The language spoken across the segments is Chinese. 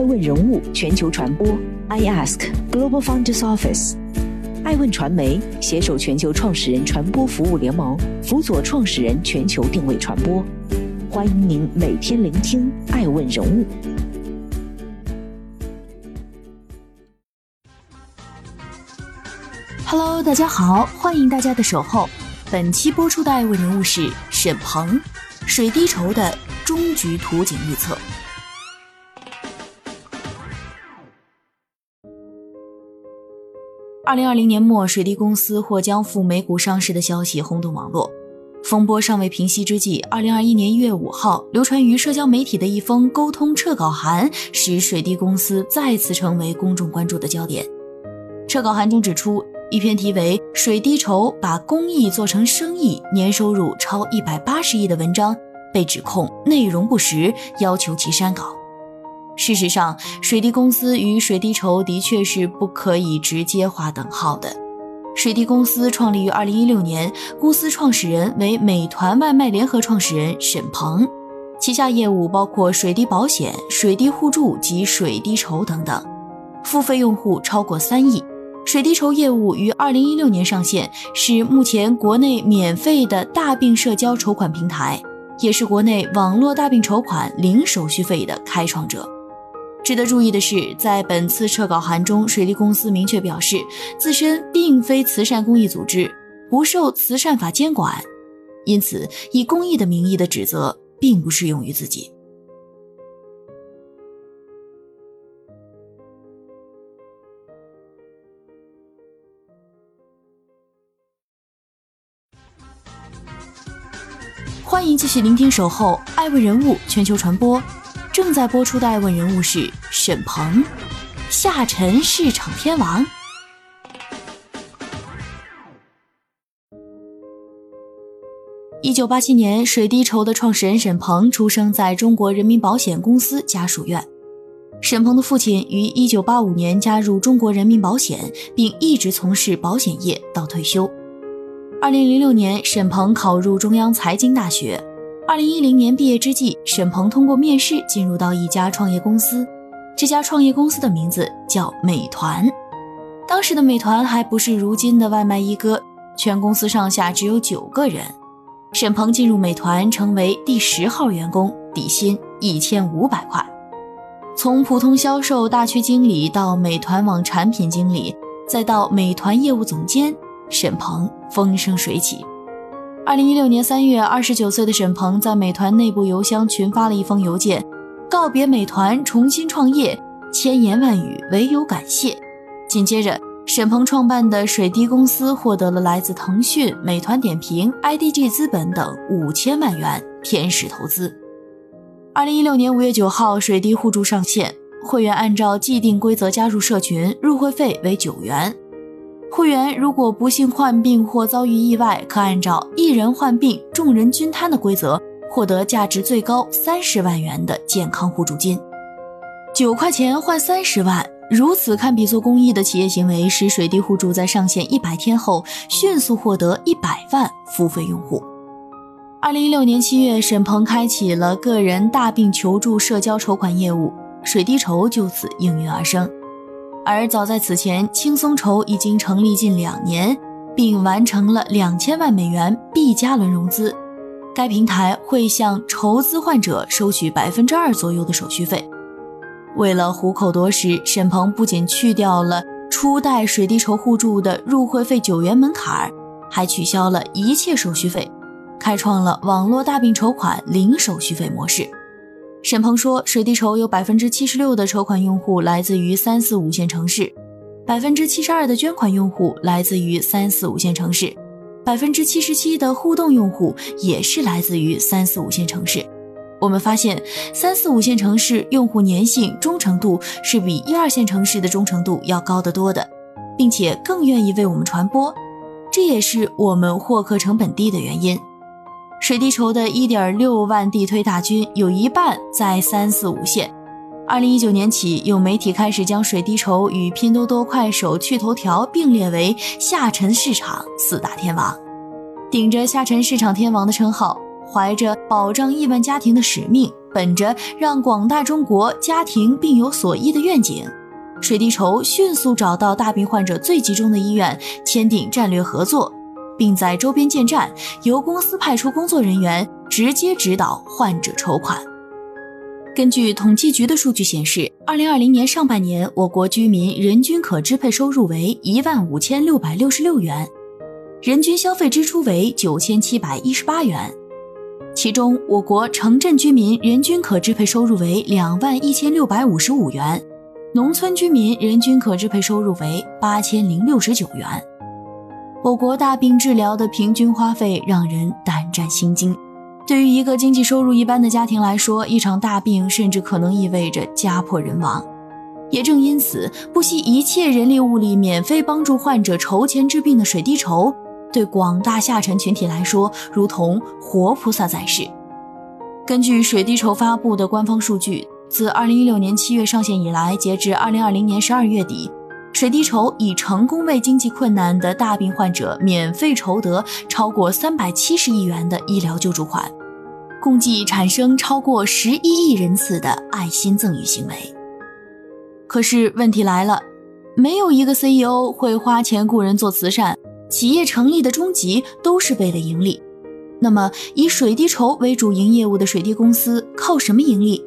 爱问人物全球传播，I Ask Global Founders Office，爱问传媒携手全球创始人传播服务联盟，辅佐创始人全球定位传播。欢迎您每天聆听爱问人物。Hello，大家好，欢迎大家的守候。本期播出的爱问人物是沈鹏，水滴筹的终局图景预测。二零二零年末，水滴公司或将赴美股上市的消息轰动网络。风波尚未平息之际，二零二一年一月五号，流传于社交媒体的一封沟通撤稿函，使水滴公司再次成为公众关注的焦点。撤稿函中指出。一篇题为《水滴筹把公益做成生意，年收入超一百八十亿》的文章被指控内容不实，要求其删稿。事实上，水滴公司与水滴筹的确是不可以直接划等号的。水滴公司创立于二零一六年，公司创始人为美团外卖联合创始人沈鹏，旗下业务包括水滴保险、水滴互助及水滴筹等等，付费用户超过三亿。水滴筹业务于二零一六年上线，是目前国内免费的大病社交筹款平台，也是国内网络大病筹款零手续费的开创者。值得注意的是，在本次撤稿函中，水利公司明确表示，自身并非慈善公益组织，不受慈善法监管，因此以公益的名义的指责并不适用于自己。欢迎继续聆听《守候爱问人物全球传播》，正在播出的爱问人物是沈鹏，下沉市场天王。一九八七年，水滴筹的创始人沈鹏出生在中国人民保险公司家属院。沈鹏的父亲于一九八五年加入中国人民保险，并一直从事保险业到退休。二零零六年，沈鹏考入中央财经大学。二零一零年毕业之际，沈鹏通过面试进入到一家创业公司。这家创业公司的名字叫美团。当时的美团还不是如今的外卖一哥，全公司上下只有九个人。沈鹏进入美团，成为第十号员工，底薪一千五百块。从普通销售大区经理到美团网产品经理，再到美团业务总监。沈鹏风生水起。二零一六年三月，二十九岁的沈鹏在美团内部邮箱群发了一封邮件，告别美团，重新创业，千言万语唯有感谢。紧接着，沈鹏创办的水滴公司获得了来自腾讯、美团点评、IDG 资本等五千万元天使投资。二零一六年五月九号，水滴互助上线，会员按照既定规则加入社群，入会费为九元。会员如果不幸患病或遭遇意外，可按照一人患病众人均摊的规则，获得价值最高三十万元的健康互助金。九块钱换三十万，如此堪比做公益的企业行为，使水滴互助在上线一百天后迅速获得一百万付费用户。二零一六年七月，沈鹏开启了个人大病求助社交筹款业务，水滴筹就此应运而生。而早在此前，轻松筹已经成立近两年，并完成了两千万美元 B 加轮融资。该平台会向筹资患者收取百分之二左右的手续费。为了虎口夺食，沈鹏不仅去掉了初代水滴筹互助的入会费九元门槛，还取消了一切手续费，开创了网络大病筹款零手续费模式。沈鹏说，水滴筹有百分之七十六的筹款用户来自于三四五线城市，百分之七十二的捐款用户来自于三四五线城市，百分之七十七的互动用户也是来自于三四五线城市。我们发现，三四五线城市用户粘性、忠诚度是比一二线城市的忠诚度要高得多的，并且更愿意为我们传播，这也是我们获客成本低的原因。水滴筹的1.6万地推大军有一半在三四五线。二零一九年起，有媒体开始将水滴筹与拼多多、快手、趣头条并列为下沉市场四大天王。顶着下沉市场天王的称号，怀着保障亿万家庭的使命，本着让广大中国家庭病有所依的愿景，水滴筹迅速找到大病患者最集中的医院，签订战略合作，并在周边建站，由公司派出工作人员直接指导患者筹款。根据统计局的数据显示，二零二零年上半年，我国居民人均可支配收入为一万五千六百六十六元，人均消费支出为九千七百一十八元。其中，我国城镇居民人均可支配收入为两万一千六百五十五元，农村居民人均可支配收入为八千零六十九元。我国大病治疗的平均花费让人胆战心惊。对于一个经济收入一般的家庭来说，一场大病甚至可能意味着家破人亡。也正因此，不惜一切人力物力免费帮助患者筹钱治病的水滴筹，对广大下沉群体来说，如同活菩萨在世。根据水滴筹发布的官方数据，自2016年7月上线以来，截至2020年12月底。水滴筹已成功为经济困难的大病患者免费筹得超过三百七十亿元的医疗救助款，共计产生超过十一亿人次的爱心赠与行为。可是问题来了，没有一个 CEO 会花钱雇人做慈善，企业成立的终极都是为了盈利。那么，以水滴筹为主营业务的水滴公司靠什么盈利？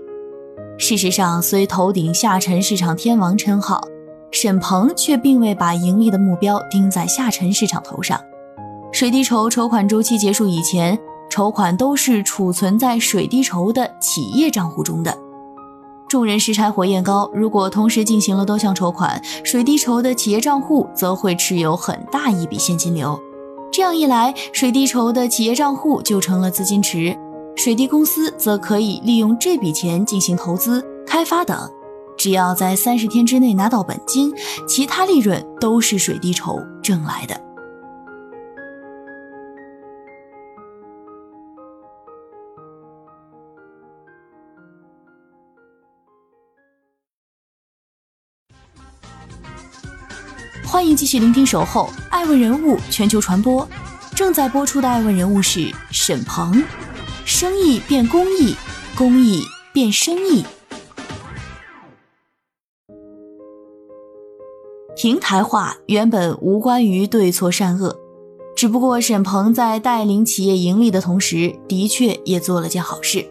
事实上，虽头顶下沉市场天王称号。沈鹏却并未把盈利的目标盯在下沉市场头上。水滴筹筹款周期结束以前，筹款都是储存在水滴筹的企业账户中的。众人拾柴火焰高，如果同时进行了多项筹款，水滴筹的企业账户则会持有很大一笔现金流。这样一来，水滴筹的企业账户就成了资金池，水滴公司则可以利用这笔钱进行投资、开发等。只要在三十天之内拿到本金，其他利润都是水滴筹挣来的。欢迎继续聆听《守候爱问人物全球传播》，正在播出的爱问人物是沈鹏，生意变公益，公益变生意。平台化原本无关于对错善恶，只不过沈鹏在带领企业盈利的同时，的确也做了件好事。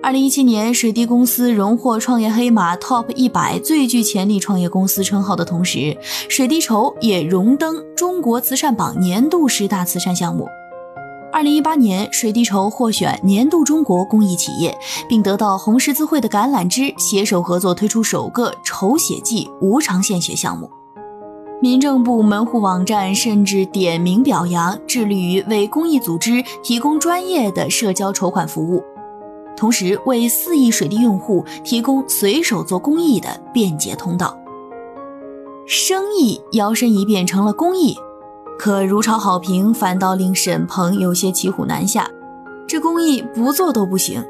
二零一七年，水滴公司荣获创业黑马 TOP 一百最具潜力创业公司称号的同时，水滴筹也荣登中国慈善榜年度十大慈善项目。二零一八年，水滴筹获选年度中国公益企业，并得到红十字会的橄榄枝，携手合作推出首个筹血季无偿献血项目。民政部门户网站甚至点名表扬，致力于为公益组织提供专业的社交筹款服务，同时为四亿水滴用户提供随手做公益的便捷通道。生意摇身一变成了公益，可如潮好评反倒令沈鹏有些骑虎难下。这公益不做都不行。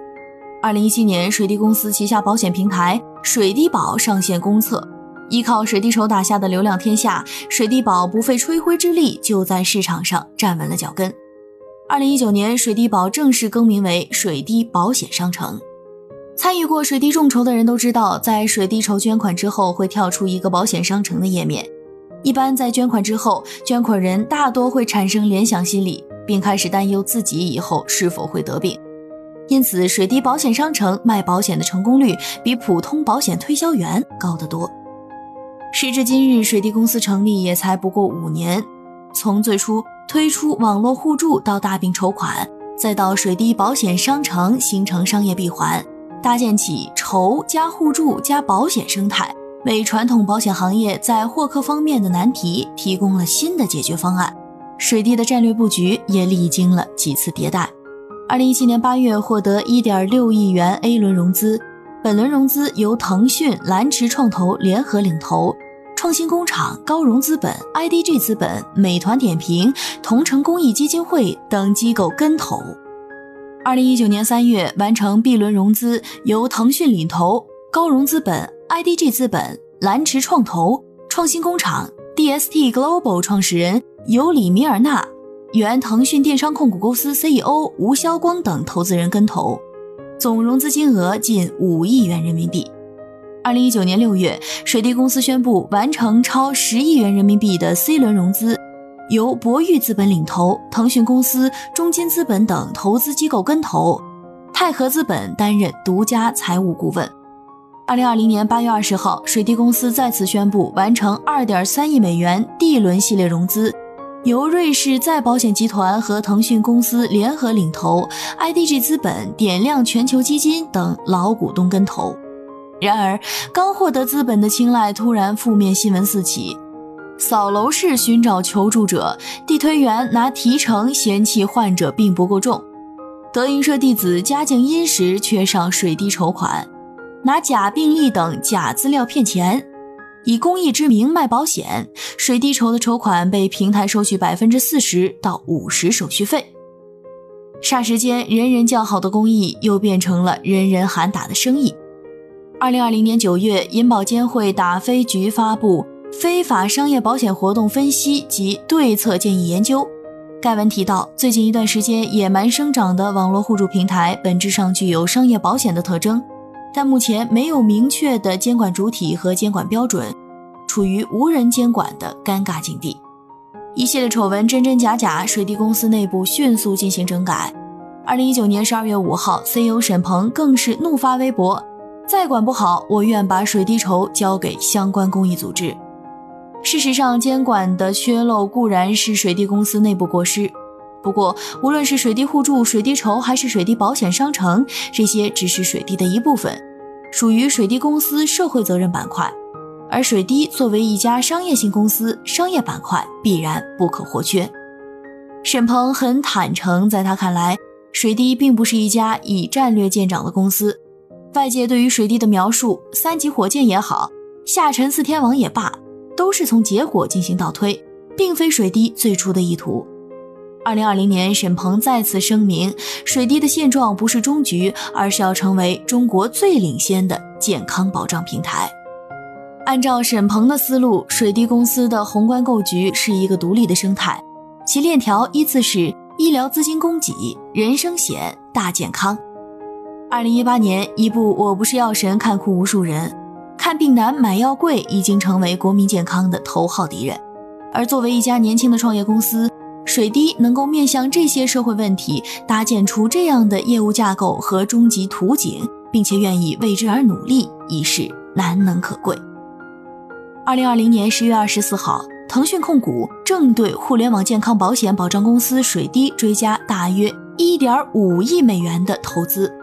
二零一七年，水滴公司旗下保险平台水滴保上线公测。依靠水滴筹打下的流量天下，水滴宝不费吹灰之力就在市场上站稳了脚跟。二零一九年，水滴宝正式更名为水滴保险商城。参与过水滴众筹的人都知道，在水滴筹捐款之后会跳出一个保险商城的页面。一般在捐款之后，捐款人大多会产生联想心理，并开始担忧自己以后是否会得病。因此，水滴保险商城卖保险的成功率比普通保险推销员高得多。时至今日，水滴公司成立也才不过五年，从最初推出网络互助到大病筹款，再到水滴保险商城形成商业闭环，搭建起筹加互助加保险生态，为传统保险行业在获客方面的难题提供了新的解决方案。水滴的战略布局也历经了几次迭代。二零一七年八月获得一点六亿元 A 轮融资。本轮融资由腾讯、蓝驰创投联合领投，创新工厂、高融资本、IDG 资本、美团点评、同城公益基金会等机构跟投。二零一九年三月完成 B 轮融资，由腾讯领投，高融资本、IDG 资本、蓝驰创投、创新工厂、DST Global 创始人尤里米尔纳、原腾讯电商控股公司 CEO 吴晓光等投资人跟投，总融资金额近五亿元人民币。二零一九年六月，水滴公司宣布完成超十亿元人民币的 C 轮融资，由博裕资本领投，腾讯公司、中金资本等投资机构跟投，泰和资本担任独家财务顾问。二零二零年八月二十号，水滴公司再次宣布完成二点三亿美元 D 轮系列融资，由瑞士再保险集团和腾讯公司联合领投，IDG 资本、点亮全球基金等老股东跟投。然而，刚获得资本的青睐，突然负面新闻四起：扫楼市寻找求助者，地推员拿提成嫌弃患者病不够重，德云社弟子家境殷实，缺上水滴筹款。拿假病历等假资料骗钱，以公益之名卖保险，水滴筹的筹款被平台收取百分之四十到五十手续费。霎时间，人人叫好的公益又变成了人人喊打的生意。二零二零年九月，银保监会打非局发布《非法商业保险活动分析及对策建议研究》，该文提到，最近一段时间野蛮生长的网络互助平台，本质上具有商业保险的特征。但目前没有明确的监管主体和监管标准，处于无人监管的尴尬境地。一系列丑闻真真假假，水滴公司内部迅速进行整改。二零一九年十二月五号，CEO 沈鹏更是怒发微博：“再管不好，我愿把水滴筹交给相关公益组织。”事实上，监管的缺漏固然是水滴公司内部过失。不过，无论是水滴互助、水滴筹，还是水滴保险商城，这些只是水滴的一部分，属于水滴公司社会责任板块。而水滴作为一家商业性公司，商业板块必然不可或缺。沈鹏很坦诚，在他看来，水滴并不是一家以战略见长的公司。外界对于水滴的描述，三级火箭也好，下沉四天王也罢，都是从结果进行倒推，并非水滴最初的意图。二零二零年，沈鹏再次声明，水滴的现状不是终局，而是要成为中国最领先的健康保障平台。按照沈鹏的思路，水滴公司的宏观构局是一个独立的生态，其链条依次是医疗资金供给、人身险、大健康。二零一八年，一部《我不是药神》看哭无数人，看病难、买药贵已经成为国民健康的头号敌人。而作为一家年轻的创业公司，水滴能够面向这些社会问题，搭建出这样的业务架构和终极图景，并且愿意为之而努力，已是难能可贵。二零二零年十月二十四号，腾讯控股正对互联网健康保险保障公司水滴追加大约一点五亿美元的投资。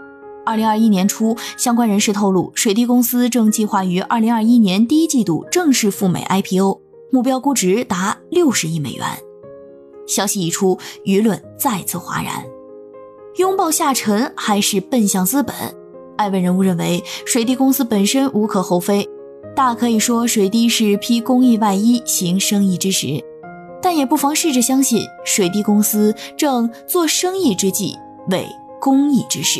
二零二一年初，相关人士透露，水滴公司正计划于二零二一年第一季度正式赴美 IPO，目标估值达六十亿美元。消息一出，舆论再次哗然。拥抱下沉还是奔向资本？爱问人物认为，水滴公司本身无可厚非，大可以说水滴是披公益外衣行生意之实，但也不妨试着相信，水滴公司正做生意之际为公益之事。